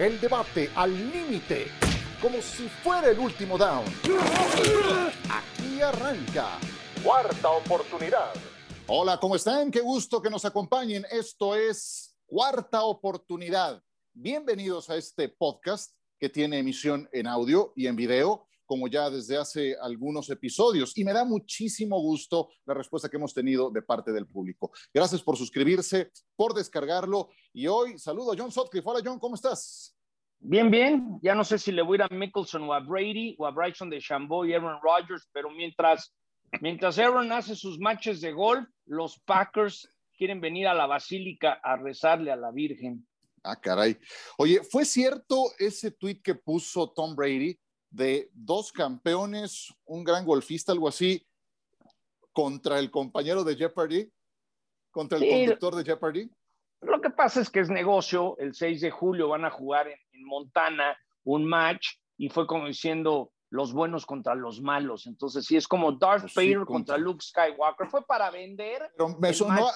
El debate al límite, como si fuera el último down. Aquí arranca. Cuarta oportunidad. Hola, ¿cómo están? Qué gusto que nos acompañen. Esto es Cuarta oportunidad. Bienvenidos a este podcast que tiene emisión en audio y en video como ya desde hace algunos episodios. Y me da muchísimo gusto la respuesta que hemos tenido de parte del público. Gracias por suscribirse, por descargarlo. Y hoy saludo a John Sotcliffe. Hola John, ¿cómo estás? Bien, bien. Ya no sé si le voy a ir a Mickelson o a Brady o a Bryson de Chambeau y Aaron Rodgers, pero mientras, mientras Aaron hace sus matches de golf, los Packers quieren venir a la basílica a rezarle a la Virgen. Ah, caray. Oye, ¿fue cierto ese tweet que puso Tom Brady de dos campeones, un gran golfista, algo así, contra el compañero de Jeopardy, contra el conductor de Jeopardy. Lo que pasa es que es negocio, el 6 de julio van a jugar en, Montana un match y fue como diciendo los buenos contra los malos. Entonces, sí, es como Darth pues Vader contra... Luke Skywalker. Fue para vender. me, sonó,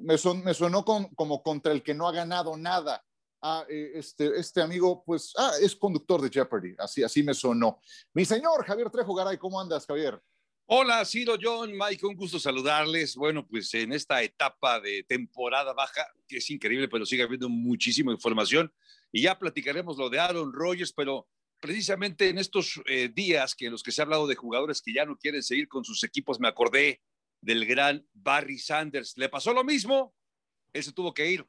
me, me sonó como contra el que no ha ganado nada ah, este, este amigo, pues, ah, es conductor de Jeopardy, así, así me sonó. Mi señor Javier Trejo Garay, ¿cómo andas, Javier? Hola, Ciro, John, Mike, un gusto saludarles. Bueno, pues en esta etapa de temporada baja, que es increíble, pero sigue habiendo muchísima información. Y ya platicaremos lo de Aaron Rodgers, pero precisamente en estos eh, días que en los que se ha hablado de jugadores que ya no quieren seguir con sus equipos, me acordé del gran Barry Sanders. ¿Le pasó lo mismo? Él se tuvo que ir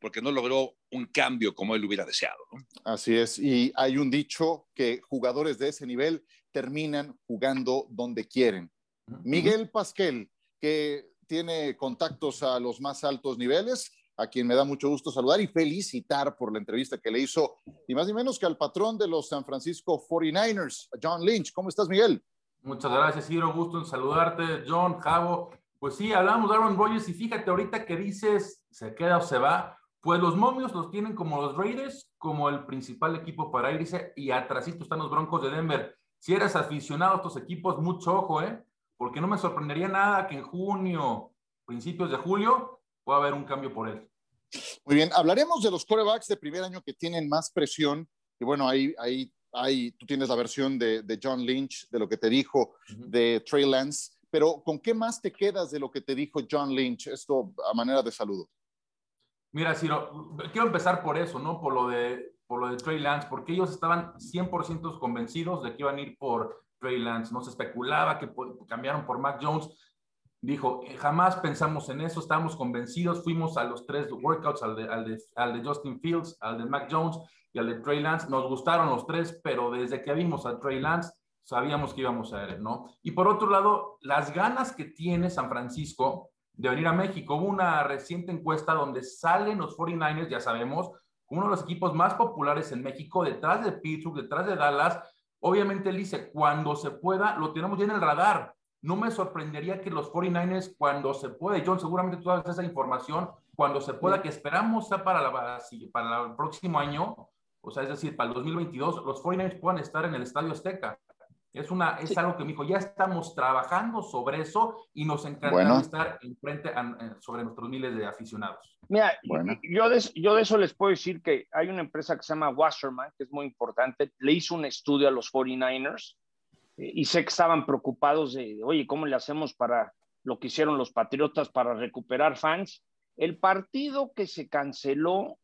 porque no logró un cambio como él hubiera deseado. Así es, y hay un dicho que jugadores de ese nivel terminan jugando donde quieren. Miguel Pasquel, que tiene contactos a los más altos niveles, a quien me da mucho gusto saludar y felicitar por la entrevista que le hizo, y más ni menos que al patrón de los San Francisco 49ers, John Lynch. ¿Cómo estás, Miguel? Muchas gracias, Ciro. Gusto en saludarte, John, Javo. Pues sí, hablamos de Aaron Rodgers y fíjate ahorita que dices, se queda o se va. Pues los momios los tienen como los Raiders, como el principal equipo para irse, y atrásito están los Broncos de Denver. Si eres aficionado a estos equipos, mucho ojo, ¿eh? Porque no me sorprendería nada que en junio, principios de julio, pueda haber un cambio por él. Muy bien, hablaremos de los corebacks de primer año que tienen más presión. Y bueno, ahí, ahí, ahí tú tienes la versión de, de John Lynch, de lo que te dijo de Trey Lance. Pero ¿con qué más te quedas de lo que te dijo John Lynch? Esto a manera de saludo. Mira, Ciro, quiero empezar por eso, ¿no? Por lo de, por lo de Trey Lance, porque ellos estaban 100% convencidos de que iban a ir por Trey Lance. No se especulaba que cambiaron por Mac Jones. Dijo, eh, jamás pensamos en eso, estábamos convencidos, fuimos a los tres workouts, al de, al de, al de Justin Fields, al de Mac Jones y al de Trey Lance. Nos gustaron los tres, pero desde que vimos a Trey Lance, sabíamos que íbamos a ver, ¿no? Y por otro lado, las ganas que tiene San Francisco de venir a México. Hubo una reciente encuesta donde salen los 49ers, ya sabemos, como uno de los equipos más populares en México, detrás de Pittsburgh, detrás de Dallas. Obviamente, él dice, cuando se pueda, lo tenemos ya en el radar. No me sorprendería que los 49ers, cuando se pueda, John, seguramente tú sabes esa información, cuando se pueda, que esperamos para, la, para el próximo año, o sea, es decir, para el 2022, los 49ers puedan estar en el Estadio Azteca. Es, una, es algo que me dijo, ya estamos trabajando sobre eso y nos encanta estar enfrente sobre nuestros miles de aficionados. Mira, yo, de, yo de eso les puedo decir que hay una empresa que se llama Wasserman, que es muy importante, le hizo un estudio a los 49ers eh, y sé que estaban preocupados de, oye, ¿cómo le hacemos para lo que hicieron los Patriotas para recuperar fans? El partido que se canceló,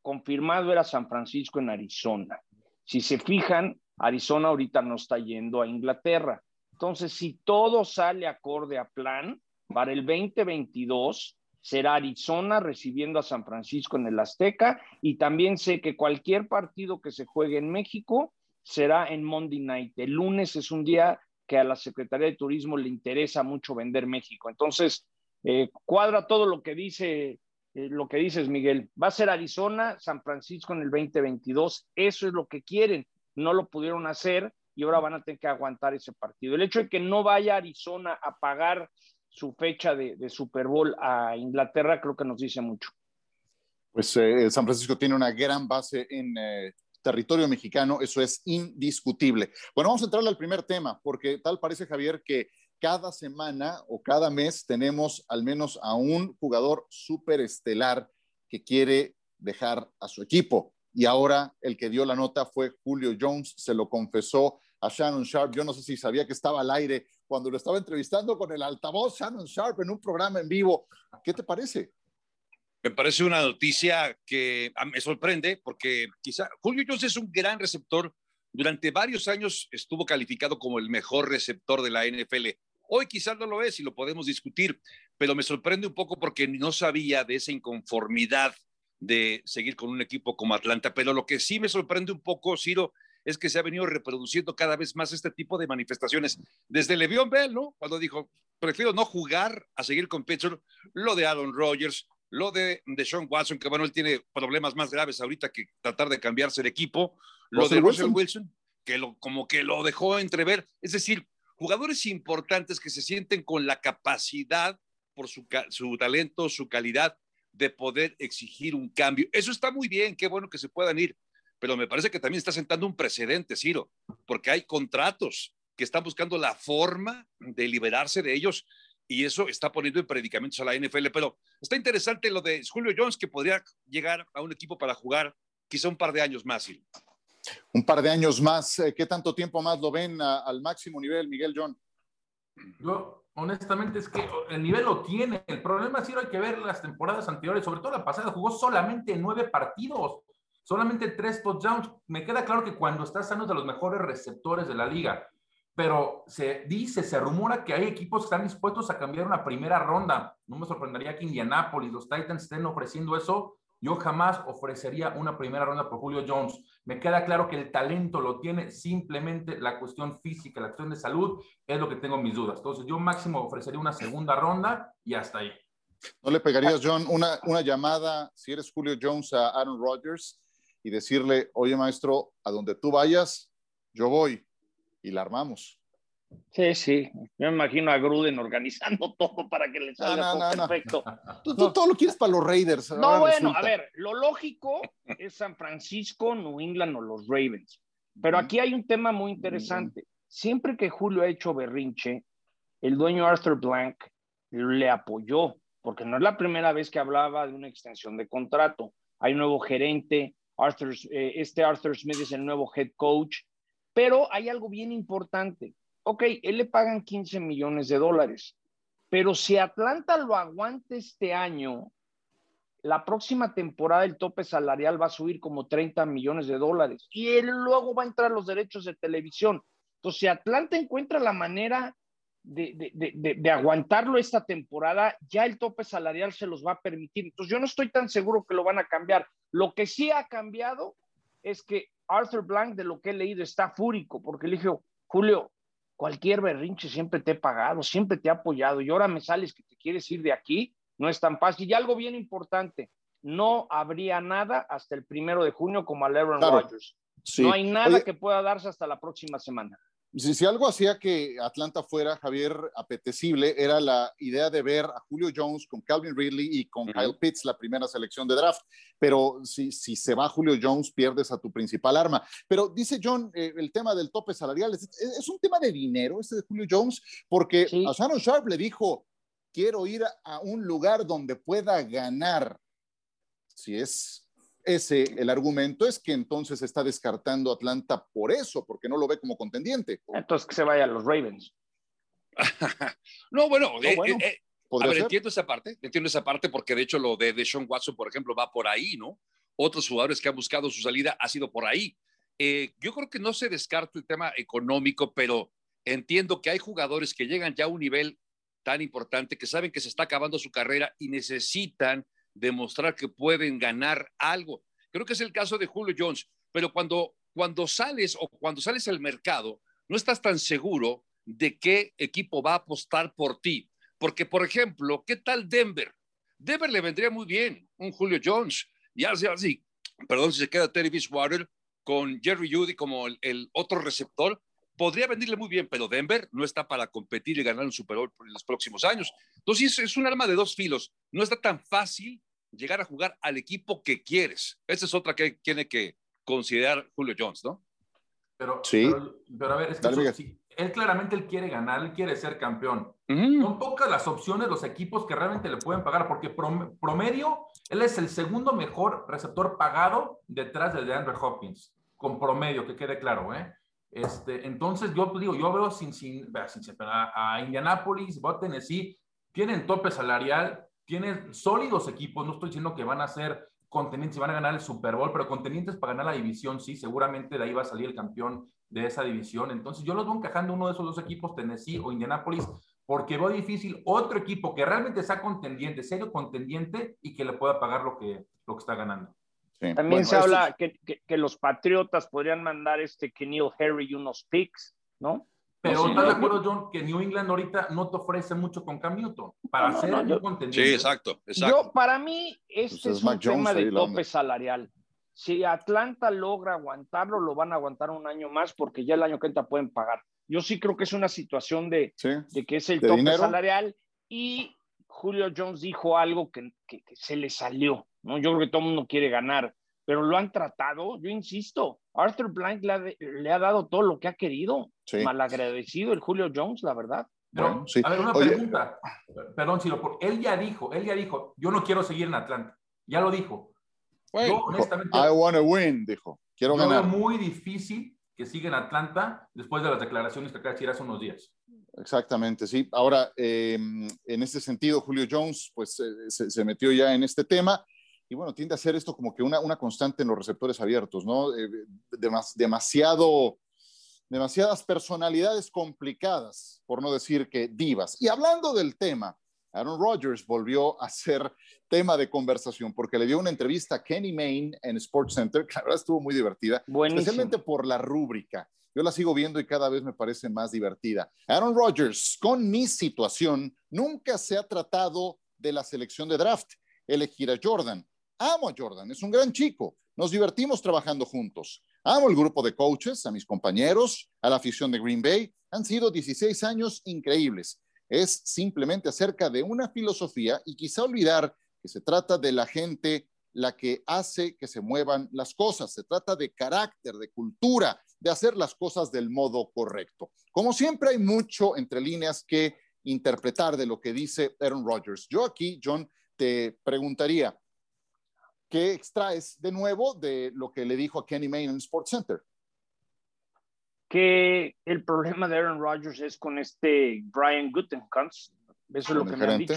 confirmado, era San Francisco en Arizona. Si se fijan, Arizona ahorita no está yendo a Inglaterra. Entonces, si todo sale acorde a plan, para el 2022 será Arizona recibiendo a San Francisco en el Azteca y también sé que cualquier partido que se juegue en México será en Monday Night. El lunes es un día que a la Secretaría de Turismo le interesa mucho vender México. Entonces, eh, cuadra todo lo que dice eh, lo que dices, Miguel. Va a ser Arizona, San Francisco en el 2022. Eso es lo que quieren no lo pudieron hacer y ahora van a tener que aguantar ese partido. El hecho de que no vaya Arizona a pagar su fecha de, Super Bowl a Inglaterra creo que nos dice mucho. Pues eh, San Francisco tiene una gran base en eh, territorio mexicano, eso es indiscutible. Bueno, vamos a entrarle al primer tema, porque tal parece, Javier, que cada semana o cada mes tenemos al menos a un jugador súper estelar que quiere dejar a su equipo y ahora el que dio la nota fue Julio Jones, se lo confesó a Shannon Sharp. Yo no sé si sabía que estaba al aire cuando lo estaba entrevistando con el altavoz Shannon Sharp en un programa en vivo. ¿Qué te parece? Me parece una noticia que me sorprende porque quizá Julio Jones es un gran receptor. Durante varios años estuvo calificado como el mejor receptor de la NFL. Hoy quizás no lo es y lo podemos discutir, pero me sorprende un poco porque no sabía de esa inconformidad de seguir con un equipo como Atlanta. Pero lo que sí me sorprende un poco, Ciro, es que se ha venido reproduciendo cada vez más este tipo de manifestaciones. Desde Le'Veon Bell, ¿no? Cuando dijo, prefiero no jugar a seguir con Pittsburgh, lo de Aaron Rodgers, lo de, de Sean Watson, que bueno, él tiene problemas más graves ahorita que tratar de cambiarse de equipo, lo de Russell Wilson, que lo, como que lo dejó entrever, es decir, jugadores importantes que se sienten con la capacidad por su, su talento, su calidad, de poder exigir un cambio. Eso está muy bien, qué bueno que se puedan ir, pero me parece que también está sentando un precedente, Ciro, porque hay contratos que están buscando la forma de liberarse de ellos y eso está poniendo en predicamentos a la NFL. Pero está interesante lo de Julio Jones, que podría llegar a un equipo para jugar quizá un par de años más. Un par de años más. Eh, ¿Qué tanto tiempo más lo ven al máximo nivel, Miguel John? Yo, honestamente, es que el nivel lo tiene. El problema es que hay que ver las temporadas anteriores, sobre todo la pasada, jugó solamente nueve partidos, solamente tres touchdowns. Me queda claro que cuando estás sano de los mejores receptores de la liga, pero se dice, se rumora que hay equipos que están dispuestos a cambiar una primera ronda. No me sorprendería que Indianapolis, los Titans estén ofreciendo eso. Yo jamás ofrecería una primera ronda por Julio Jones. Me queda claro que el talento lo tiene, simplemente la cuestión física, la cuestión de salud es lo que tengo mis dudas. Entonces yo máximo ofrecería una segunda ronda y hasta ahí. ¿No le pegarías, John, una, una llamada, si eres Julio Jones, a Aaron Rodgers y decirle, oye maestro, a donde tú vayas, yo voy? y la armamos. Sí, sí. Yo me imagino a Gruden organizando todo para que le salga todo perfecto. Tú, todo lo quieres para los Raiders. No, bueno, a ver, lo lógico es San Francisco, New England o los Ravens. Pero aquí hay un tema muy interesante. Siempre que Julio ha hecho berrinche, el dueño Arthur Blank le apoyó, porque no es la primera vez que hablaba de una extensión de contrato. Hay un nuevo gerente, Arthur, eh, este Arthur Smith es el nuevo head coach pero hay algo bien importante. Ok, él le pagan 15 millones de dólares, pero si Atlanta lo aguanta este año, la próxima temporada el tope salarial va a subir como 30 millones de dólares y él luego va a entrar los derechos de televisión. Entonces, si Atlanta encuentra la manera de, de, aguantarlo esta temporada, ya el tope salarial se los va a permitir. Entonces, yo no estoy tan seguro que lo van a cambiar. Lo que sí ha cambiado es que Arthur Blank, de lo que he leído, está fúrico porque le dijo, Julio, cualquier berrinche siempre te he pagado, siempre te he apoyado y ahora me sales que te quieres ir de aquí, no es tan fácil. Y algo bien importante, no habría nada hasta el primero de junio como a Aaron Rodgers. No hay nada que pueda darse hasta la próxima semana. Si, algo hacía que Atlanta fuera, Javier, apetecible, era la idea de ver a Julio Jones con Calvin Ridley y con Kyle Pitts, la primera selección de draft. Pero si, si se va Julio Jones, pierdes a tu principal arma. Pero dice John, eh, el tema del tope salarial, ¿es, un tema de dinero este de Julio Jones? Porque a Shannon Sharp le dijo, quiero ir a un lugar donde pueda ganar. Si es ese, el argumento es que entonces está descartando Atlanta por eso, porque no lo ve como contendiente. Entonces que se vaya a los Ravens. no, bueno, eh, eh, eh, a ver, entiendo esa parte, entiendo esa parte porque de hecho lo de, de Sean Watson, por ejemplo, va por ahí, ¿no? Otros jugadores que han buscado su salida ha sido por ahí. yo creo que no se descarta el tema económico, pero entiendo que hay jugadores que llegan ya a un nivel tan importante que saben que se está acabando su carrera y necesitan demostrar que pueden ganar algo. Creo que es el caso de Julio Jones, pero cuando, cuando sales o cuando sales al mercado, no estás tan seguro de qué equipo va a apostar por ti. Porque, por ejemplo, ¿qué tal Denver? Denver le vendría muy bien un Julio Jones. Ya sea así, perdón si se queda Terry Bridgewater con Jerry Judy como el otro receptor, podría venirle muy bien, pero Denver no está para competir y ganar un Super Bowl en los próximos años. Entonces es un arma de dos filos. No está tan fácil llegar a jugar al equipo que quieres. Esa es otra que tiene que considerar Julio Jones, ¿no? Pero, sí. pero, a ver, es que él claramente él quiere ganar, él quiere ser campeón. Son pocas las opciones, los equipos que realmente le pueden pagar, porque promedio, él es el segundo mejor receptor pagado detrás del de Andrew Hopkins, con promedio, que quede claro, ¿eh? Este, entonces yo digo, yo veo sin, sin, a, a Indianapolis, a Tennessee, tienen tope salarial, tienen sólidos equipos, no estoy diciendo que van a ser contendientes y van a ganar el Super Bowl, pero contendientes para ganar la división, sí, seguramente de ahí va a salir el campeón de esa división. Entonces yo los veo encajando uno de esos dos equipos, Tennessee o Indianapolis, porque veo difícil otro equipo que realmente sea contendiente, serio contendiente y que le pueda pagar lo que, lo que está ganando. También se habla que, que, los Patriotas podrían mandar este Neil Harry unos picks, ¿no? Pero ¿estás de acuerdo, John, que New England ahorita no te ofrece mucho con Cam Newton para hacer un contendiente? Sí, exacto, exacto. Yo, para mí, este pues es, un tema de tope salarial. Si Atlanta logra aguantarlo, lo van a aguantar un año más porque ya el año que entra pueden pagar. Yo sí creo que es una situación de, de que es el tope salarial y Julio Jones dijo algo que, que, se le salió, ¿no? Yo creo que todo el mundo quiere ganar, pero lo han tratado, yo insisto, Arthur Blank le ha, dado todo lo que ha querido, malagradecido el Julio Jones, la verdad. A ver, una pregunta, perdón, Silo, él ya dijo, él ya dijo, yo no quiero seguir en Atlanta, ya lo dijo. yo, honestamente, I want to win, dijo, quiero yo ganar. muy difícil que siga en Atlanta después de las declaraciones que acaba de decir hace unos días. Exactamente, sí. Ahora, em, en este sentido, Julio Jones, pues eh, se, metió ya en este tema y bueno, tiende a ser esto como que una, una constante en los receptores abiertos, ¿no? Eh, demasiado, demasiadas personalidades complicadas, por no decir que divas. Y hablando del tema, Aaron Rodgers volvió a ser tema de conversación porque le dio una entrevista a Kenny Mayne en Sports Center, que la verdad estuvo muy divertida, especialmente por la rúbrica. Yo la sigo viendo y cada vez me parece más divertida. Aaron Rodgers, con mi situación, nunca se ha tratado de la selección de draft, elegir a Jordan. Amo a Jordan, es un gran chico. Nos divertimos trabajando juntos. Amo el grupo de coaches, a mis compañeros, a la afición de Green Bay. Han sido 16 años increíbles. Es simplemente acerca de una filosofía y quizá olvidar que se trata de la gente la que hace que se muevan las cosas. Se trata de carácter, de cultura, de hacer las cosas del modo correcto. Como siempre hay mucho entre líneas que interpretar de lo que dice Aaron Rodgers. Yo aquí, John, te preguntaría, ¿qué extraes de nuevo de lo que le dijo a Kenny Mayne en Sports Center? Que el problema de Aaron Rodgers es con este Brian Gutekunst. Eso es lo que me han dicho.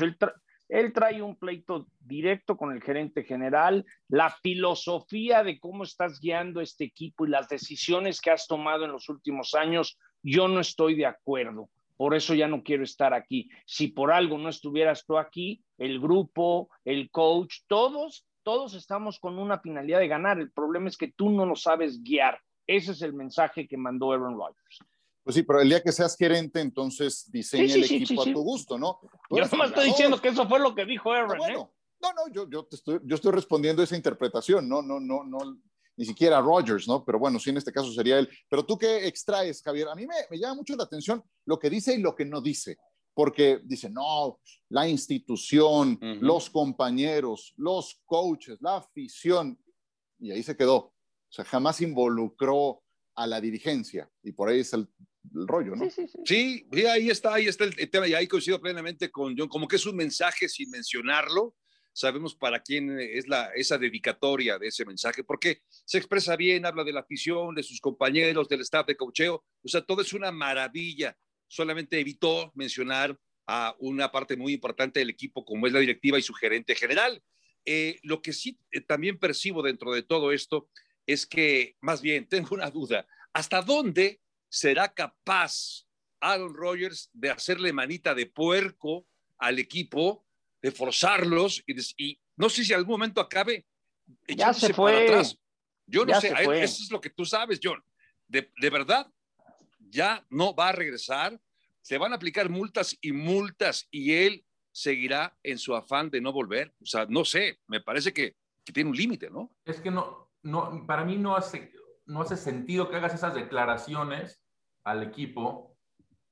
Él trae un pleito directo con el gerente general, la filosofía de cómo estás guiando este equipo y las decisiones que has tomado en los últimos años, yo no estoy de acuerdo. Por eso ya no quiero estar aquí. Si por algo no estuvieras tú aquí, el grupo, el coach, todos, todos estamos con una finalidad de ganar. El problema es que tú no lo sabes guiar. Ese es el mensaje que mandó Aaron Rodgers. Pues sí, pero el día que seas gerente, entonces diseña el equipo a tu gusto, ¿no? yo no me estoy diciendo que eso fue lo que dijo Aaron. ¿eh? No, no, yo, yo, te estoy, yo estoy respondiendo esa interpretación, no, no, no, no, ni siquiera Rogers, ¿no? Pero bueno, sí, en este caso sería él. Pero tú qué extraes, Javier? A mí me, me llama mucho la atención lo que dice y lo que no dice porque dice, no, la institución, los compañeros, los coaches, la afición, y ahí se quedó. O sea, jamás involucró a la dirigencia, y por ahí es el el rollo, ¿no? Sí, sí, sí. ahí está, ahí está el, tema, y ahí coincido plenamente con John, como que es un mensaje sin mencionarlo, sabemos para quién es la, esa dedicatoria de ese mensaje, porque se expresa bien, habla de la afición, de sus compañeros, del staff de cocheo, o sea, todo es una maravilla, solamente evitó mencionar a una parte muy importante del equipo como es la directiva y su gerente general. Eh, lo que sí eh, también percibo dentro de todo esto es que, más bien, tengo una duda, ¿hasta dónde será capaz Aaron Rodgers de hacerle manita de puerco al equipo, de forzarlos y, no sé si en algún momento acabe ya se fue. para atrás. Yo no sé, eso es lo que tú sabes, John. De, de verdad, ya no va a regresar, se van a aplicar multas y multas y él seguirá en su afán de no volver. O sea, no sé, me parece que, que tiene un límite, ¿no? Es que no, no, para mí no hace, no hace sentido que hagas esas declaraciones al equipo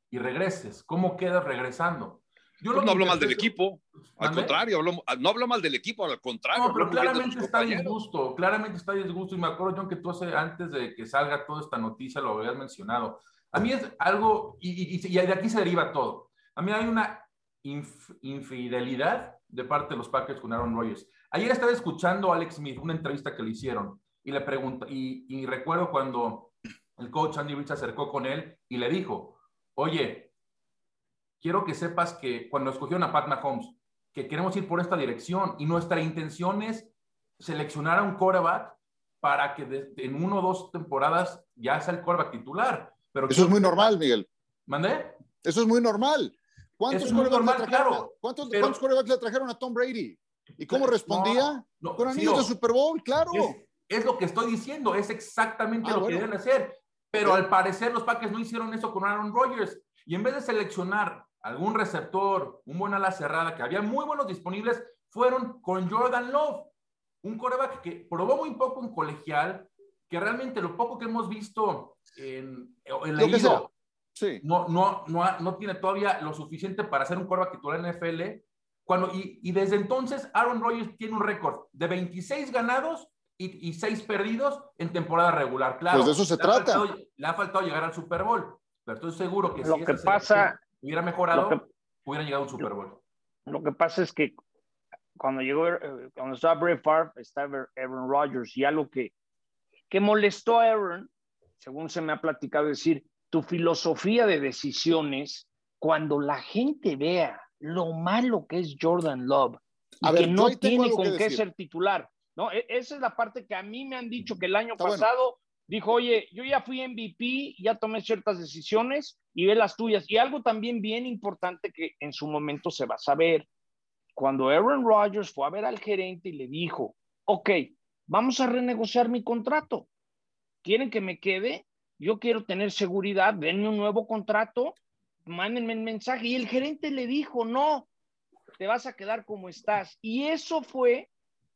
y regreses. ¿Cómo quedas regresando? Yo pues no hablo mal del equipo, al contrario, no hablo mal del equipo, al contrario. No, pero claramente está disgusto, claramente está disgusto. Y me acuerdo, John, que tú hace, antes de que salga toda esta noticia lo habías mencionado. A mí es algo, y, de aquí se deriva todo. A mí hay una infidelidad de parte de los Packers con Aaron Rodgers. Ayer estaba escuchando a Alex Smith, una entrevista que le hicieron, y le pregunto, y, recuerdo cuando el coach Andy Reid se acercó con él y le dijo, oye, quiero que sepas que cuando escogieron a Pat Mahomes, que queremos ir por esta dirección y nuestra intención es seleccionar a un quarterback para que en uno o dos temporadas ya sea el quarterback titular. Pero Eso es muy normal, Miguel. ¿Mandé? Eso es muy normal. ¿Cuántos quarterbacks claro, ¿cuántos, le trajeron a Tom Brady? ¿Y cómo respondía? Con anillos de Super Bowl, claro. Es, lo que estoy diciendo, es exactamente ah, lo que deben hacer. Pero al parecer los Packers no hicieron eso con Aaron Rodgers. Y en vez de seleccionar algún receptor, un buen ala cerrada, que había muy buenos disponibles, fueron con Jordan Love, un coreback que probó muy poco en colegial, que realmente lo poco que hemos visto en, en la sí. no, no, no, no, tiene todavía lo suficiente para ser un coreback titular en NFL. Cuando, y, y desde entonces Aaron Rodgers tiene un récord de 26 ganados y, y 6 perdidos en temporada regular. Claro, pues de eso se trata. le ha faltado llegar al Super Bowl, pero estoy seguro que lo que pasa hubiera mejorado, hubiera llegado a un Super Bowl. Lo que pasa es que cuando llegó, eh, cuando estaba Brett Favre, estaba Aaron Rodgers, y algo que, que molestó a Aaron, según se me ha platicado, decir, tu filosofía de decisiones, cuando la gente vea lo malo que es Jordan Love, y que no tiene con qué ser titular, ¿no? E, esa es la parte que a mí me han dicho que el año pasado dijo, oye, yo ya fui MVP, ya tomé ciertas decisiones y ve las tuyas. Y algo también bien importante que en su momento se va a saber, cuando Aaron Rodgers fue a ver al gerente y le dijo, ok, vamos a renegociar mi contrato. ¿Quieren que me quede? Yo quiero tener seguridad, denme un nuevo contrato, mándenme un mensaje. Y el gerente le dijo, no, te vas a quedar como estás. Y eso fue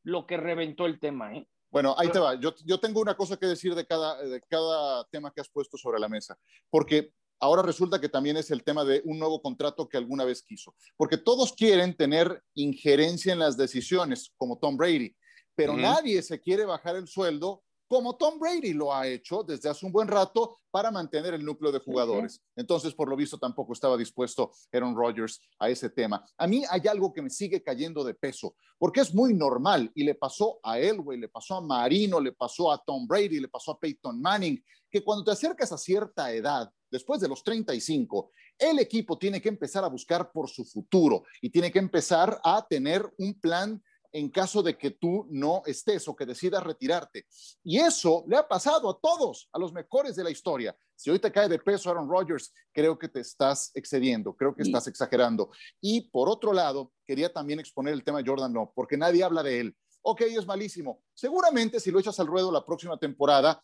lo que reventó el tema. ¿eh? Bueno, ahí te va. Yo, yo tengo una cosa que decir de cada, de cada tema que has puesto sobre la mesa, porque ahora resulta que también es el tema de un nuevo contrato que alguna vez quiso, porque todos quieren tener injerencia en las decisiones, como Tom Brady, pero nadie se quiere bajar el sueldo como Tom Brady lo ha hecho desde hace un buen rato para mantener el núcleo de jugadores. Entonces, por lo visto, tampoco estaba dispuesto Aaron Rodgers a ese tema. A mí hay algo que me sigue cayendo de peso, porque es muy normal y le pasó a Elway, le pasó a Marino, le pasó a Tom Brady, le pasó a Peyton Manning, que cuando te acercas a cierta edad, después de los 35, el equipo tiene que empezar a buscar por su futuro y tiene que empezar a tener un plan en caso de que tú no estés o que decidas retirarte. Y eso le ha pasado a todos, a los mejores de la historia. Si hoy te cae de peso Aaron Rodgers, creo que te estás excediendo, creo que estás exagerando. Y por otro lado, quería también exponer el tema de Jordan no, porque nadie habla de él. Ok, es malísimo. Seguramente si lo echas al ruedo la próxima temporada,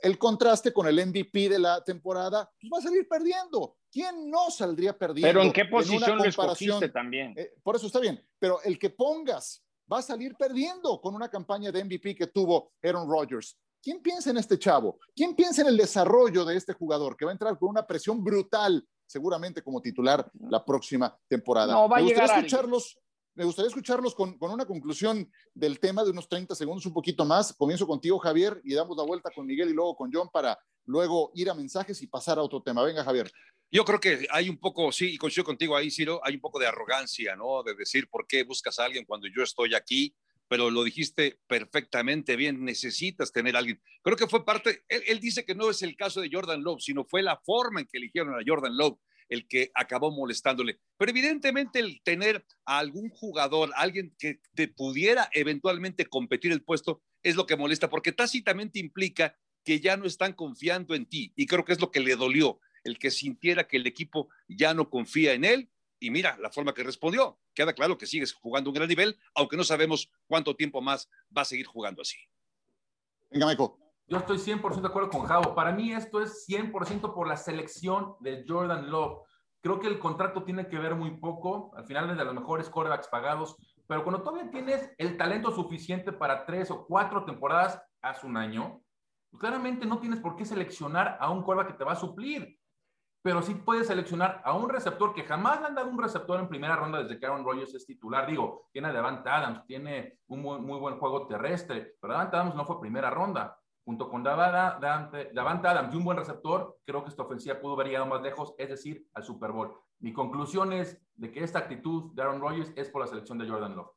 el contraste con el MVP de la temporada, pues va a salir perdiendo. ¿Quién no saldría perdiendo? Pero ¿en qué posición lo también? Eh, por eso está bien, pero el que pongas va a salir perdiendo con una campaña de MVP que tuvo Aaron Rodgers. ¿Quién piensa en este chavo? ¿Quién piensa en el desarrollo de este jugador que va a entrar con una presión brutal, seguramente como titular la próxima temporada? No, va a llegar escucharlos me gustaría escucharlos con, una conclusión del tema de unos 30 segundos, un poquito más. Comienzo contigo, Javier, y damos la vuelta con Miguel y luego con John para luego ir a mensajes y pasar a otro tema. Venga, Javier. Yo creo que hay un poco, sí, y coincido contigo ahí, Ciro, hay un poco de arrogancia, ¿no? De decir, ¿por qué buscas a alguien cuando yo estoy aquí? Pero lo dijiste perfectamente bien, necesitas tener a alguien. Creo que fue parte, él, dice que no es el caso de Jordan Love, sino fue la forma en que eligieron a Jordan Love el que acabó molestándole. Pero evidentemente el tener a algún jugador, alguien que te pudiera eventualmente competir el puesto, es lo que molesta, porque tácitamente implica que ya no están confiando en ti. Y creo que es lo que le dolió, el que sintiera que el equipo ya no confía en él. Y mira la forma que respondió. Queda claro que sigues jugando a un gran nivel, aunque no sabemos cuánto tiempo más va a seguir jugando así. Venga, Michael. Yo estoy 100% de acuerdo con Javo. Para mí esto es 100% por la selección de Jordan Love. Creo que el contrato tiene que ver muy poco. Al final es de los mejores quarterbacks pagados. Pero cuando todavía tienes el talento suficiente para tres o cuatro temporadas hace un año, claramente no tienes por qué seleccionar a un quarterback que te va a suplir. Pero sí puedes seleccionar a un receptor que jamás le han dado un receptor en primera ronda desde que Aaron Rodgers es titular. Digo, tiene a Devante Adams, tiene un muy, buen juego terrestre, pero Devante Adams no fue primera ronda junto con Davante, Adams y un buen receptor, creo que esta ofensiva pudo haber llegado más lejos, es decir, al Super Bowl. Mi conclusión es de que esta actitud de Aaron Rodgers es por la selección de Jordan Love.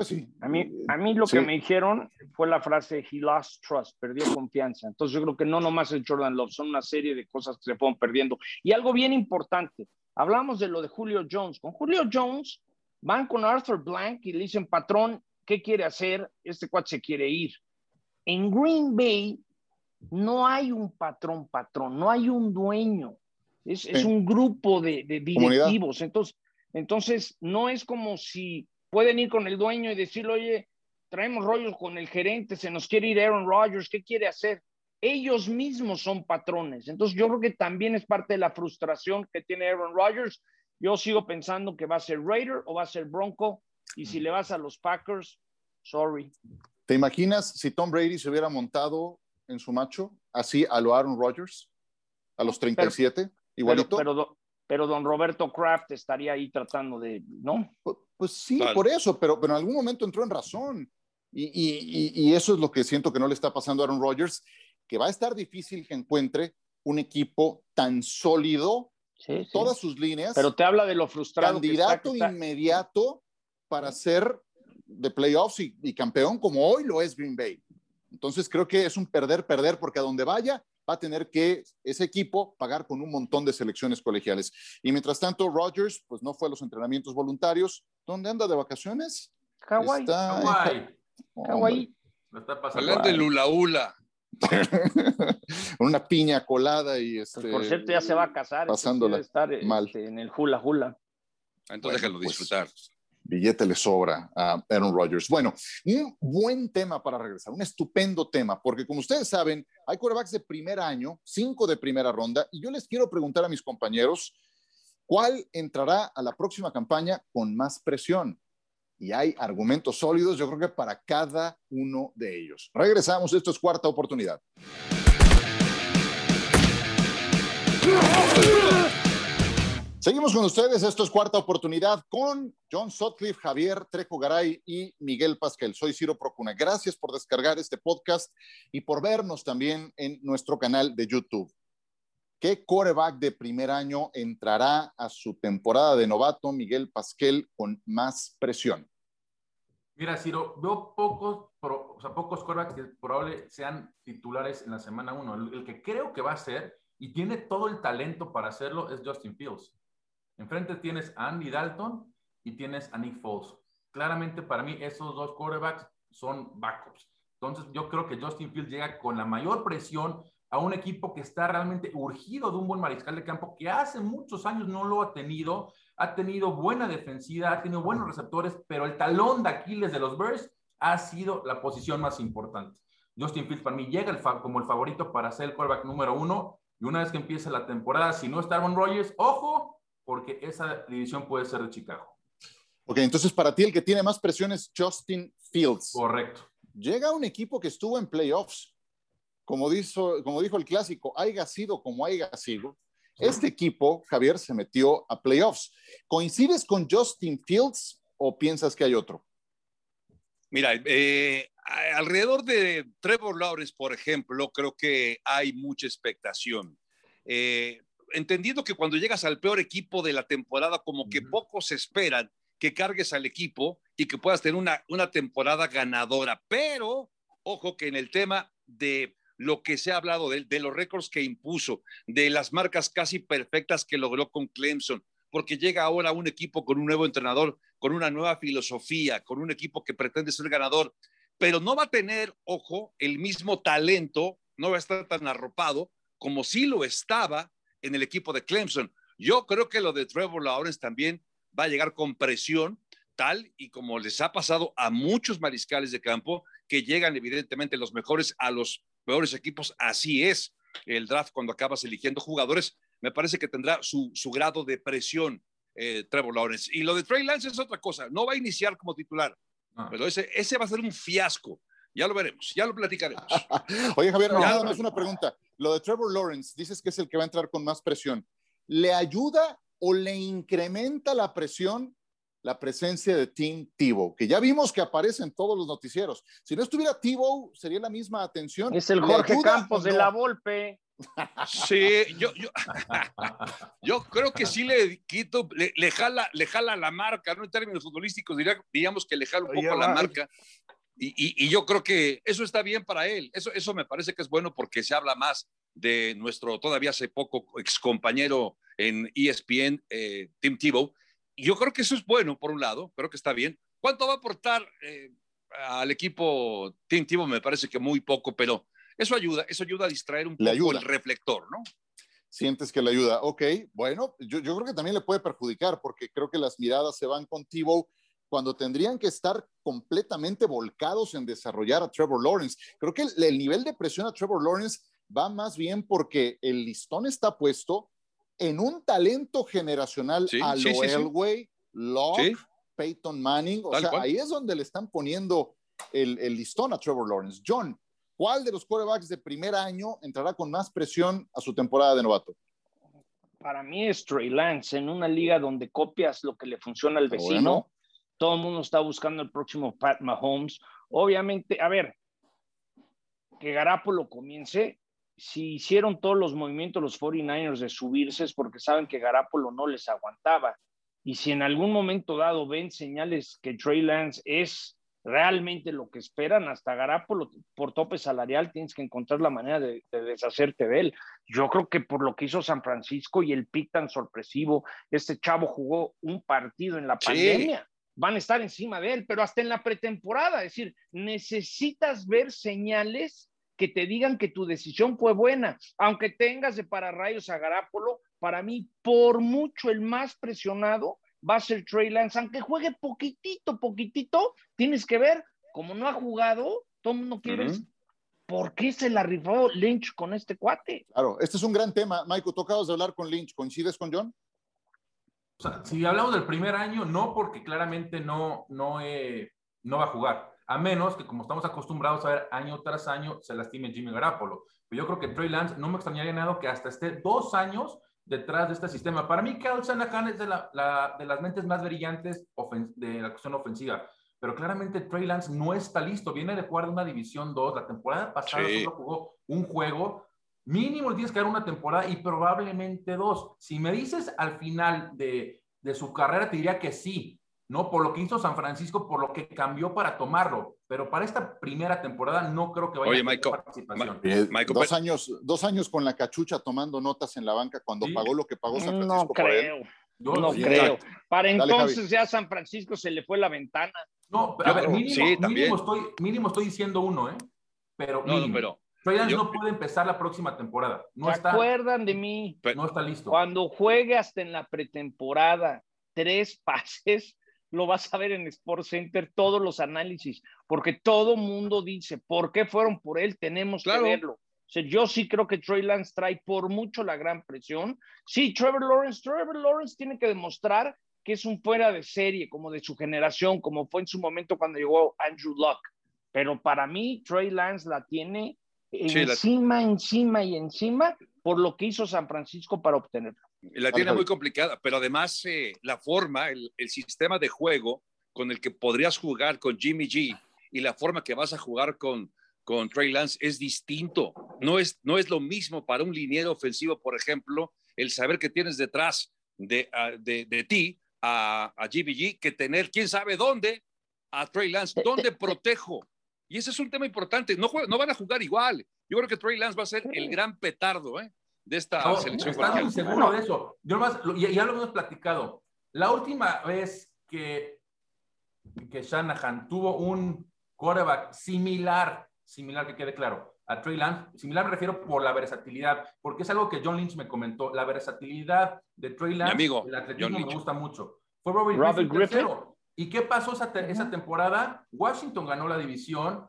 Pues sí. A mí, a mí lo que me dijeron fue la frase, he lost trust, perdió confianza. Entonces yo creo que no nomás es Jordan Love, son una serie de cosas que se fueron perdiendo. Y algo bien importante, hablamos de lo de Julio Jones. Con Julio Jones van con Arthur Blank y le dicen, patrón, ¿qué quiere hacer? Este cuate se quiere ir. En Green Bay no hay un patrón, patrón, no hay un dueño. Es, es un grupo de, de directivos. Entonces, entonces, no es como si pueden ir con el dueño y decirle, oye, traemos rollos con el gerente, se nos quiere ir Aaron Rodgers, ¿qué quiere hacer? Ellos mismos son patrones. Entonces yo creo que también es parte de la frustración que tiene Aaron Rodgers. Yo sigo pensando que va a ser Raider o va a ser Bronco. Y si le vas a los Packers, sorry. ¿Te imaginas si Tom Brady se hubiera montado en su macho así a lo Aaron Rodgers a los 37? igualito. Pero, pero, don Roberto Kraft estaría ahí tratando de, ¿no? Pues sí, por eso, pero, pero en algún momento entró en razón. Y, eso es lo que siento que no le está pasando a Aaron Rodgers, que va a estar difícil que encuentre un equipo tan sólido, todas sus líneas. Pero te habla de lo frustrado. Candidato inmediato para ser de playoffs y, y, campeón como hoy lo es Green Bay. Entonces creo que es un perder, perder, porque a donde vaya va a tener que ese equipo pagar con un montón de selecciones colegiales. Y mientras tanto, Rodgers, pues no fue a los entrenamientos voluntarios. ¿Dónde anda de vacaciones? Hawái. Hawái. Hablando de Lula Ula. Una piña colada y este. por cierto, ya se va a casar. Pasándola estar, mal. Este, en el hula hula. Entonces déjalo pues, disfrutar billete le sobra a Aaron Rodgers. Bueno, un buen tema para regresar, un estupendo tema, porque como ustedes saben, hay quarterbacks de primer año, cinco de primera ronda, y yo les quiero preguntar a mis compañeros, ¿cuál entrará a la próxima campaña con más presión? Y hay argumentos sólidos, yo creo que para cada uno de ellos. Regresamos, esto es cuarta oportunidad. Seguimos con ustedes, esto es cuarta oportunidad con John Sutcliffe, Javier Trejo Garay y Miguel Pasquel. Soy Ciro Procuna. Gracias por descargar este podcast y por vernos también en nuestro canal de YouTube. ¿Qué coreback de primer año entrará a su temporada de novato, Miguel Pasquel, con más presión? Mira, Ciro, veo pocos, o sea, pocos corebacks que probablemente sean titulares en la semana uno. el que creo que va a ser y tiene todo el talento para hacerlo es Justin Fields. Enfrente tienes a Andy Dalton y tienes a Nick Foles. Claramente para mí esos dos quarterbacks son backups. Entonces yo creo que Justin Fields llega con la mayor presión a un equipo que está realmente urgido de un buen mariscal de campo que hace muchos años no lo ha tenido. Ha tenido buena defensiva, ha tenido buenos receptores, pero el talón de Aquiles de los Bears ha sido la posición más importante. Justin Fields para mí llega como el favorito para ser el quarterback número uno. Y una vez que empiece la temporada, si no está Aaron Rodgers, ojo, porque esa división puede ser de Chicago. Ok, entonces para ti el que tiene más presión es Justin Fields. Correcto. Llega un equipo que estuvo en playoffs. Como dijo, como dijo el clásico, haya sido como haya sido. Este equipo, Javier, se metió a playoffs. ¿Coincides con Justin Fields o piensas que hay otro? Mira, eh, alrededor de Trevor Lawrence, por ejemplo, creo que hay mucha expectación. Eh, entendiendo que cuando llegas al peor equipo de la temporada, como que pocos esperan que cargues al equipo y que puedas tener una, una temporada ganadora. Pero, ojo que en el tema de lo que se ha hablado de, de los récords que impuso, de las marcas casi perfectas que logró con Clemson, porque llega ahora un equipo con un nuevo entrenador, con una nueva filosofía, con un equipo que pretende ser ganador, pero no va a tener, ojo, el mismo talento, no va a estar tan arropado como si lo estaba en el equipo de Clemson. Yo creo que lo de Trevor Lawrence también va a llegar con presión, tal y como les ha pasado a muchos mariscales de campo que llegan evidentemente los mejores a los peores equipos. Así es el draft cuando acabas eligiendo jugadores. Me parece que tendrá su, grado de presión eh, Trevor Lawrence. Y lo de Trey Lance es otra cosa. No va a iniciar como titular, ah. pero ese, ese va a ser un fiasco. Ya lo veremos, ya lo platicaremos. Oye, Javier, nada más una pregunta. Lo de Trevor Lawrence, dices que es el que va a entrar con más presión. ¿Le ayuda o le incrementa la presión la presencia de Tim Tebow, que ya vimos que aparece en todos los noticieros. Si no estuviera Tebow, sería la misma atención. Es el Jorge Campos de la Volpe. Sí, yo, yo, yo, creo que sí le quito, le, jala, le jala la marca, ¿no? En términos futbolísticos, diría, diríamos que le jala un poco la marca. Y, y, yo creo que eso está bien para él. Eso, eso me parece que es bueno porque se habla más de nuestro todavía hace poco ex compañero en ESPN, eh, Tim Tebow. Y yo creo que eso es bueno, por un lado, creo que está bien. ¿Cuánto va a aportar eh, al equipo Tim Tebow? Me parece que muy poco, pero eso ayuda, eso ayuda a distraer un poco el reflector, ¿no? Sientes que le ayuda. Ok, bueno, yo, yo creo que también le puede perjudicar porque creo que las miradas se van con Tebow cuando tendrían que estar completamente volcados en desarrollar a Trevor Lawrence. Creo que el, nivel de presión a Trevor Lawrence va más bien porque el listón está puesto en un talento generacional a lo Elway, Locke, Peyton Manning. O sea, ahí es donde le están poniendo el, el, listón a Trevor Lawrence. John, ¿cuál de los quarterbacks de primer año entrará con más presión a su temporada de novato? Para mí es Trey Lance en una liga donde copias lo que le funciona al vecino todo el mundo está buscando el próximo Pat Mahomes. Obviamente, a ver, que Garapolo comience. Si hicieron todos los movimientos los 49ers de subirse es porque saben que Garapolo no les aguantaba. Y si en algún momento dado ven señales que Trey Lance es realmente lo que esperan, hasta Garapolo por tope salarial tienes que encontrar la manera de, deshacerte de él. Yo creo que por lo que hizo San Francisco y el pick tan sorpresivo, este chavo jugó un partido en la pandemia van a estar encima de él, pero hasta en la pretemporada, es decir, necesitas ver señales que te digan que tu decisión fue buena, aunque tengas de pararrayos a Garápolo, para mí, por mucho el más presionado va a ser Trey Lance, aunque juegue poquitito, poquitito, tienes que ver, como no ha jugado, todo el mundo quiere ¿por qué se la rifó Lynch con este cuate? Claro, este es un gran tema. Michael, tú acabas de hablar con Lynch, ¿coincides con John? O sea, si hablamos del primer año, no porque claramente no, no, no va a jugar, a menos que como estamos acostumbrados a ver año tras año, se lastime Jimmy Garapolo. Pero yo creo que Trey Lance no me extrañaría nada que hasta esté dos años detrás de este sistema. Para mí, Kyle Shanahan es de, la, de las mentes más brillantes de la cuestión ofensiva. Pero claramente Trey Lance no está listo. Viene de jugar de una División 2. La temporada pasada solo jugó un juego. Mínimo tienes que dar una temporada y probablemente dos. Si me dices al final de, de su carrera, te diría que sí, ¿no? Por lo que hizo San Francisco, por lo que cambió para tomarlo. Pero para esta primera temporada no creo que vaya a tener participación. dos, años, dos años con la cachucha tomando notas en la banca cuando pagó lo que pagó San Francisco. No creo. no creo. Para entonces ya San Francisco se le fue la ventana. No, pero a ver, mínimo, estoy, mínimo estoy diciendo uno, ¿eh? Pero, no, pero no puede empezar la próxima temporada. No ¿Se está, acuerdan de mí? No está listo. Cuando juegue hasta en la pretemporada tres pases, lo vas a ver en Sports Center todos los análisis, porque todo mundo dice, ¿por qué fueron por él? Tenemos que verlo. O sea, yo sí creo que Trey Lance trae por mucho la gran presión. Sí, Trevor Lawrence, Trevor Lawrence tiene que demostrar que es un fuera de serie, como de su generación, como fue en su momento cuando llegó Andrew Luck. Pero para mí, Trey Lance la tiene encima, encima y encima por lo que hizo San Francisco para obtenerlo. La tiene muy complicada, pero además eh, la forma, el, sistema de juego con el que podrías jugar con Jimmy G y la forma que vas a jugar con, con Trey Lance es distinto. No es, no es lo mismo para un liniero ofensivo, por ejemplo, el saber que tienes detrás de, ah, de, de ti a, a Jimmy G que tener quién sabe dónde a Trey Lance. ¿Dónde protejo? Y ese es un tema importante. No, no van a jugar igual. Yo creo que Trey Lance va a ser el gran petardo ¿eh? de esta selección. Estás muy seguro de eso. Yo más, ya, lo hemos platicado. La última vez que, que Shanahan tuvo un quarterback similar, similar que quede claro, a Trey Lance, similar me refiero por la versatilidad, porque es algo que John Lynch me comentó, la versatilidad de Trey Lance, amigo, el atletismo me gusta mucho. Fue Robert, Griffin, ¿Y qué pasó esa, esa temporada? Washington ganó la división.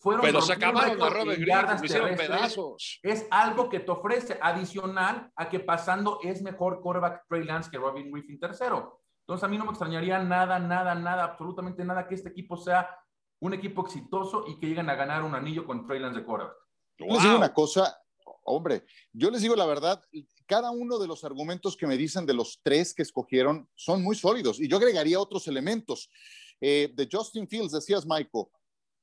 Fueron Pero se acabaron a Robert Griffin, hicieron pedazos. Es algo que te ofrece adicional a que pasando es mejor quarterback Trey Lance que Robin Griffin tercero. Entonces a mí no me extrañaría nada, nada, nada, absolutamente nada que este equipo sea un equipo exitoso y que lleguen a ganar un anillo con Trey Lance de quarterback. Les digo una cosa, Hombre, yo les digo la verdad, cada uno de los argumentos que me dicen de los tres que escogieron son muy sólidos y yo agregaría otros elementos. Eh, de Justin Fields, decías, Michael,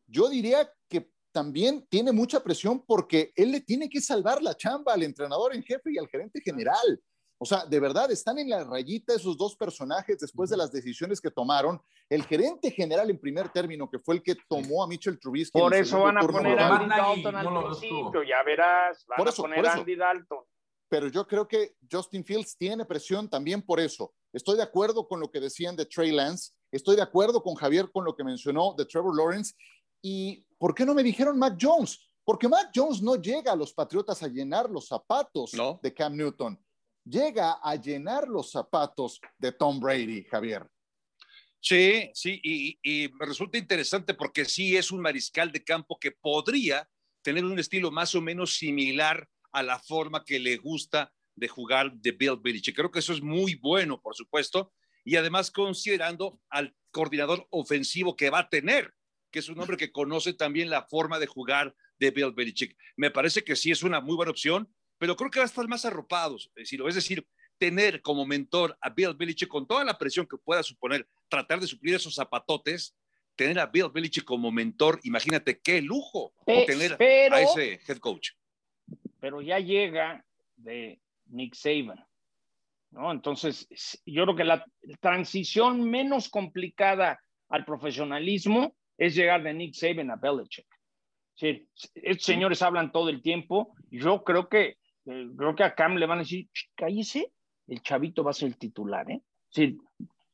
yo diría que también tiene mucha presión porque él le tiene que salvar la chamba al entrenador en jefe y al gerente general. O sea, de verdad están en la rayita esos dos personajes después de las decisiones que tomaron. El gerente general en primer término, que fue el que tomó a Mitchell Trubisky. Por eso van a poner a Andy Dalton al principio, ya verás, van a poner a Andy Dalton. Pero yo creo que Justin Fields tiene presión también por eso. Estoy de acuerdo con lo que decían de Trey Lance, estoy de acuerdo con Javier con lo que mencionó de Trevor Lawrence. ¿Y por qué no me dijeron Mac Jones? Porque Mac Jones no llega a los Patriotas a llenar los zapatos de Cam Newton llega a llenar los zapatos de Tom Brady, Javier. Sí, sí, y, me resulta interesante porque sí es un mariscal de campo que podría tener un estilo más o menos similar a la forma que le gusta de jugar de Bill Belichick. Creo que eso es muy bueno, por supuesto, y además considerando al coordinador ofensivo que va a tener, que es un hombre que conoce también la forma de jugar de Bill Belichick. Me parece que sí es una muy buena opción pero creo que va a estar más arropados, es decir, es decir, tener como mentor a Bill Belichick con toda la presión que pueda suponer tratar de suplir esos zapatotes, tener a Bill Belichick como mentor, imagínate qué lujo tener a ese head coach. Pero ya llega de Nick Saban, ¿no? Entonces, yo creo que la transición menos complicada al profesionalismo es llegar de Nick Saban a Belichick. Sí, estos señores hablan todo el tiempo. Yo creo que eh, creo que a Cam le van a decir, cállese, el chavito va a ser el titular, ¿eh? Sí,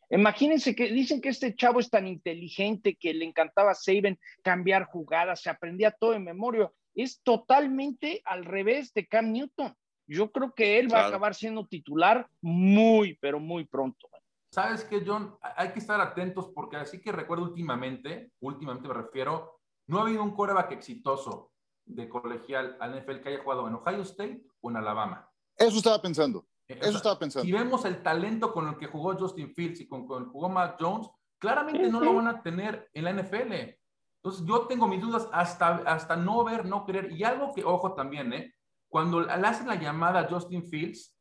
imagínense que dicen que este chavo es tan inteligente que le encantaba a Saban cambiar jugadas, se aprendía todo en memoria. Es totalmente al revés de Cam Newton. Yo creo que él va a acabar siendo titular muy, pero muy pronto. ¿Sabes qué, John? Hay que estar atentos porque así que recuerdo últimamente, últimamente me refiero, no ha habido un coreback exitoso de colegial al NFL que haya jugado en Ohio State o en Alabama. Eso estaba pensando. Eh, Eso estaba pensando. Si vemos el talento con el que jugó Justin Fields y con, el que jugó Matt Jones, claramente no lo van a tener en la NFL. Entonces, yo tengo mis dudas hasta, hasta no ver, no creer. Y algo que, ojo también, ¿eh? Cuando le hacen la llamada a Justin Fields,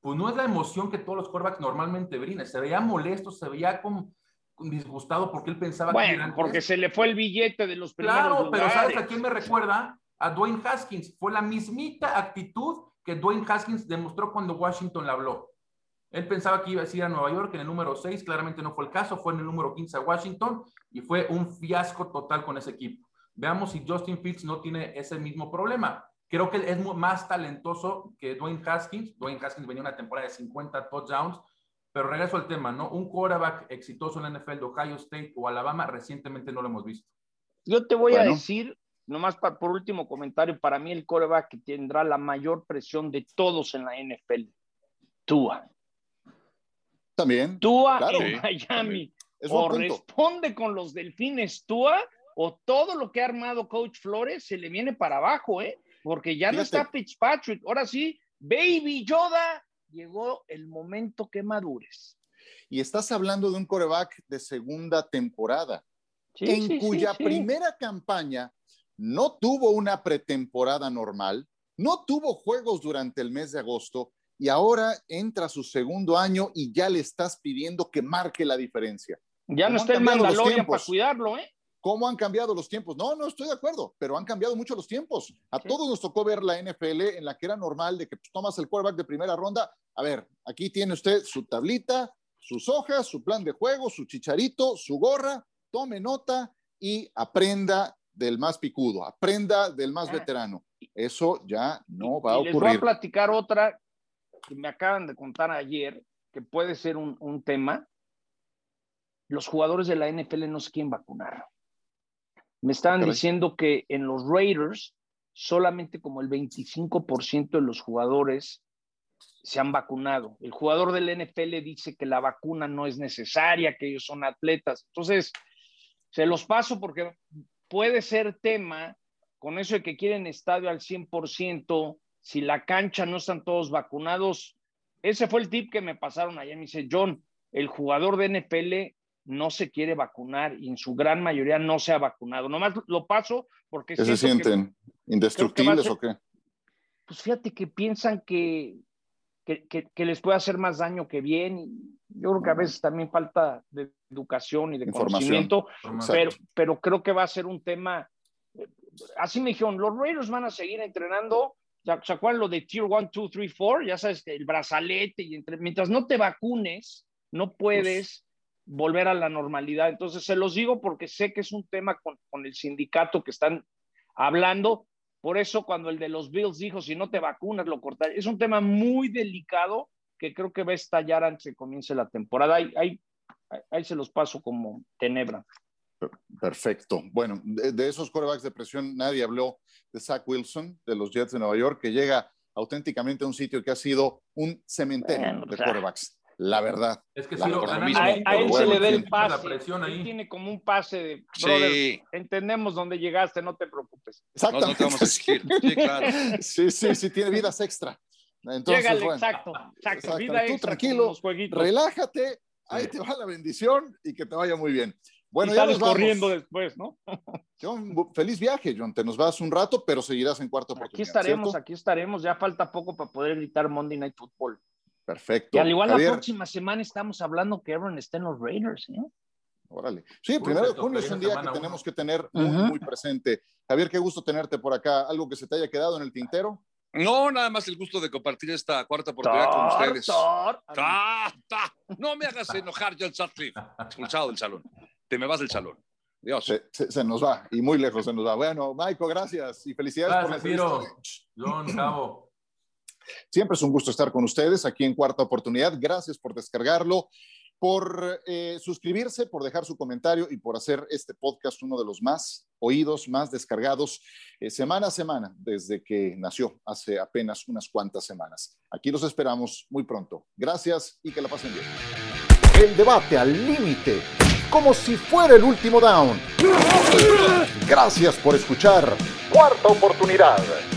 pues no es la emoción que todos los quarterbacks normalmente brindan. Se veía molesto, se veía como disgustado porque él pensaba bueno, porque se le fue el billete de los primeros Claro, pero ¿sabes a quién me recuerda? A Dwayne Haskins. Fue la mismita actitud que Dwayne Haskins demostró cuando Washington le habló. Él pensaba que iba a ir a Nueva York en el número 6, claramente no fue el caso, fue en el número 15 a Washington y fue un fiasco total con ese equipo. Veamos si Justin Fields no tiene ese mismo problema. Creo que es más talentoso que Dwayne Haskins. Dwayne Haskins venía una temporada de 50 touchdowns, pero regreso al tema, ¿no? Un quarterback exitoso en la NFL de Ohio State o Alabama recientemente no lo hemos visto. Yo te voy a decir, nomás por último comentario, para mí el quarterback que tendrá la mayor presión de todos en la NFL, Tua. También. Tua en Miami. O responde con los delfines Tua o todo lo que ha armado Coach Flores se le viene para abajo, ¿eh? Porque ya no está Fitzpatrick. Ahora sí, Baby Yoda llegó el momento que madures. Y estás hablando de un coreback de segunda temporada, en cuya primera campaña no tuvo una pretemporada normal, no tuvo juegos durante el mes de agosto y ahora entra su segundo año y ya le estás pidiendo que marque la diferencia. Ya no está el Mandalorian para cuidarlo, ¿eh? ¿Cómo han cambiado los tiempos? No, no estoy de acuerdo, pero han cambiado mucho los tiempos. A todos nos tocó ver la NFL en la que era normal de que pues, tomas el quarterback de primera ronda. A ver, aquí tiene usted su tablita, sus hojas, su plan de juego, su chicharito, su gorra. Tome nota y aprenda del más picudo, aprenda del más ah. veterano. Eso ya no va a ocurrir. Les voy a platicar otra que me acaban de contar ayer, que puede ser un, un tema. Los jugadores de la NFL no se quieren vacunar. Me estaban diciendo que en los Raiders solamente como el 25% de los jugadores se han vacunado. El jugador del NFL dice que la vacuna no es necesaria, que ellos son atletas. Entonces, se los paso porque puede ser tema con eso de que quieren estadio al 100%, si la cancha no están todos vacunados. Ese fue el tip que me pasaron allá. Me dice, John, el jugador de NFL no se quiere vacunar y en su gran mayoría no se ha vacunado. Nomás lo paso porque... ¿Qué se sienten? ¿Indestructibles o qué? pues fíjate que piensan que, que, les puede hacer más daño que bien. Yo creo que a veces también falta de educación y de conocimiento, pero, pero creo que va a ser un tema. Así me dijeron, los Raiders van a seguir entrenando. ¿Se acuerdan lo de Tier 1, 2, 3, 4? Ya sabes, el brazalete y entre, mientras no te vacunes, no puedes volver a la normalidad. Entonces, se los digo porque sé que es un tema con, con el sindicato que están hablando por eso cuando el de los Bills dijo, si no te vacunas, lo cortaré. Es un tema muy delicado que creo que va a estallar antes de que comience la temporada. Ahí, ahí, se los paso como tenebra. Perfecto. Bueno, de, esos corebacks de presión nadie habló de Zach Wilson, de los Jets de Nueva York, que llega auténticamente a un sitio que ha sido un cementerio de corebacks la verdad. Es que si a, él se le da el pase. Él tiene como un pase de, sí. entendemos dónde llegaste, no te preocupes. Exactamente. No, sí, claro. sí, sí, sí, tiene vidas extra. Entonces, exacto, exacto. Vida Tú tranquilo, relájate, ahí te va la bendición y que te vaya muy bien. Bueno, ya nos corriendo después, ¿no? John, feliz viaje, John. Te nos vas un rato, pero seguirás en cuarto oportunidad. Aquí estaremos, aquí estaremos. Ya falta poco para poder gritar Monday Night Football. Perfecto. Y al igual la próxima semana estamos hablando que Aaron está en los Raiders, ¿eh? Órale. Sí, primero de junio es un día que tenemos que tener muy, presente. Javier, qué gusto tenerte por acá. ¿Algo que se te haya quedado en el tintero? No, nada más el gusto de compartir esta cuarta oportunidad con ustedes. No me hagas enojar, John Sutcliffe. Expulsado del salón. Te me vas del salón. Dios. Se, nos va, y muy lejos se nos va. Bueno, Maiko, gracias y felicidades gracias, por la John, Cabo. Siempre es un gusto estar con ustedes aquí en Cuarta Oportunidad. Gracias por descargarlo, por eh, suscribirse, por dejar su comentario y por hacer este podcast uno de los más oídos, más descargados eh, semana a semana desde que nació hace apenas unas cuantas semanas. Aquí los esperamos muy pronto. Gracias y que la pasen bien. El debate al límite, como si fuera el último down. Gracias por escuchar Cuarta Oportunidad.